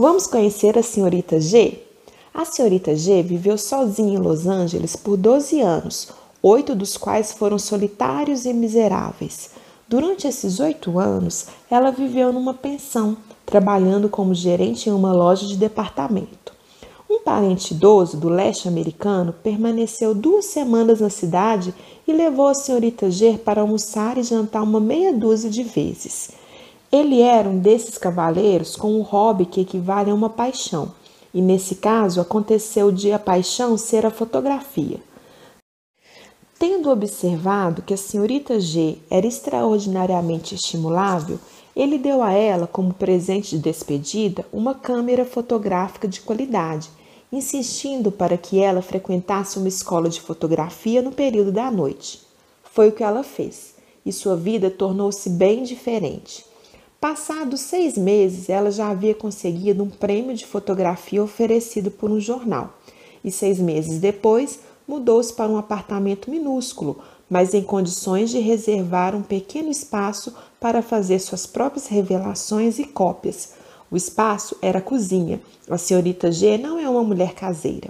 Vamos conhecer a senhorita G? A senhorita G viveu sozinha em Los Angeles por 12 anos, oito dos quais foram solitários e miseráveis. Durante esses oito anos, ela viveu numa pensão, trabalhando como gerente em uma loja de departamento. Um parente idoso do leste americano permaneceu duas semanas na cidade e levou a senhorita G para almoçar e jantar uma meia dúzia de vezes. Ele era um desses cavaleiros com um hobby que equivale a uma paixão, e nesse caso aconteceu de a paixão ser a fotografia. Tendo observado que a senhorita G era extraordinariamente estimulável, ele deu a ela como presente de despedida uma câmera fotográfica de qualidade, insistindo para que ela frequentasse uma escola de fotografia no período da noite. Foi o que ela fez, e sua vida tornou-se bem diferente. Passados seis meses, ela já havia conseguido um prêmio de fotografia oferecido por um jornal, e seis meses depois mudou-se para um apartamento minúsculo, mas em condições de reservar um pequeno espaço para fazer suas próprias revelações e cópias. O espaço era a cozinha. A senhorita G não é uma mulher caseira.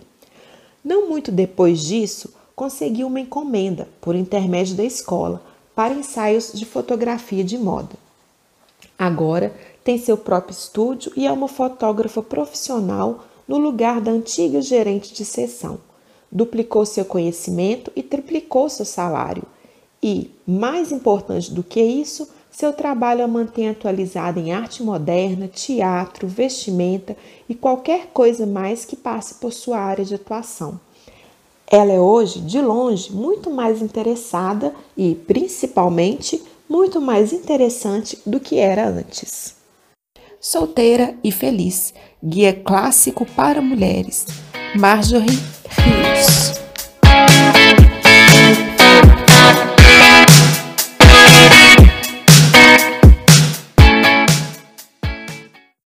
Não muito depois disso, conseguiu uma encomenda, por intermédio da escola, para ensaios de fotografia de moda. Agora tem seu próprio estúdio e é uma fotógrafa profissional no lugar da antiga gerente de sessão. Duplicou seu conhecimento e triplicou seu salário. E, mais importante do que isso, seu trabalho a mantém atualizada em arte moderna, teatro, vestimenta e qualquer coisa mais que passe por sua área de atuação. Ela é hoje, de longe, muito mais interessada e, principalmente, muito mais interessante do que era antes. Solteira e Feliz Guia Clássico para Mulheres Marjorie Rios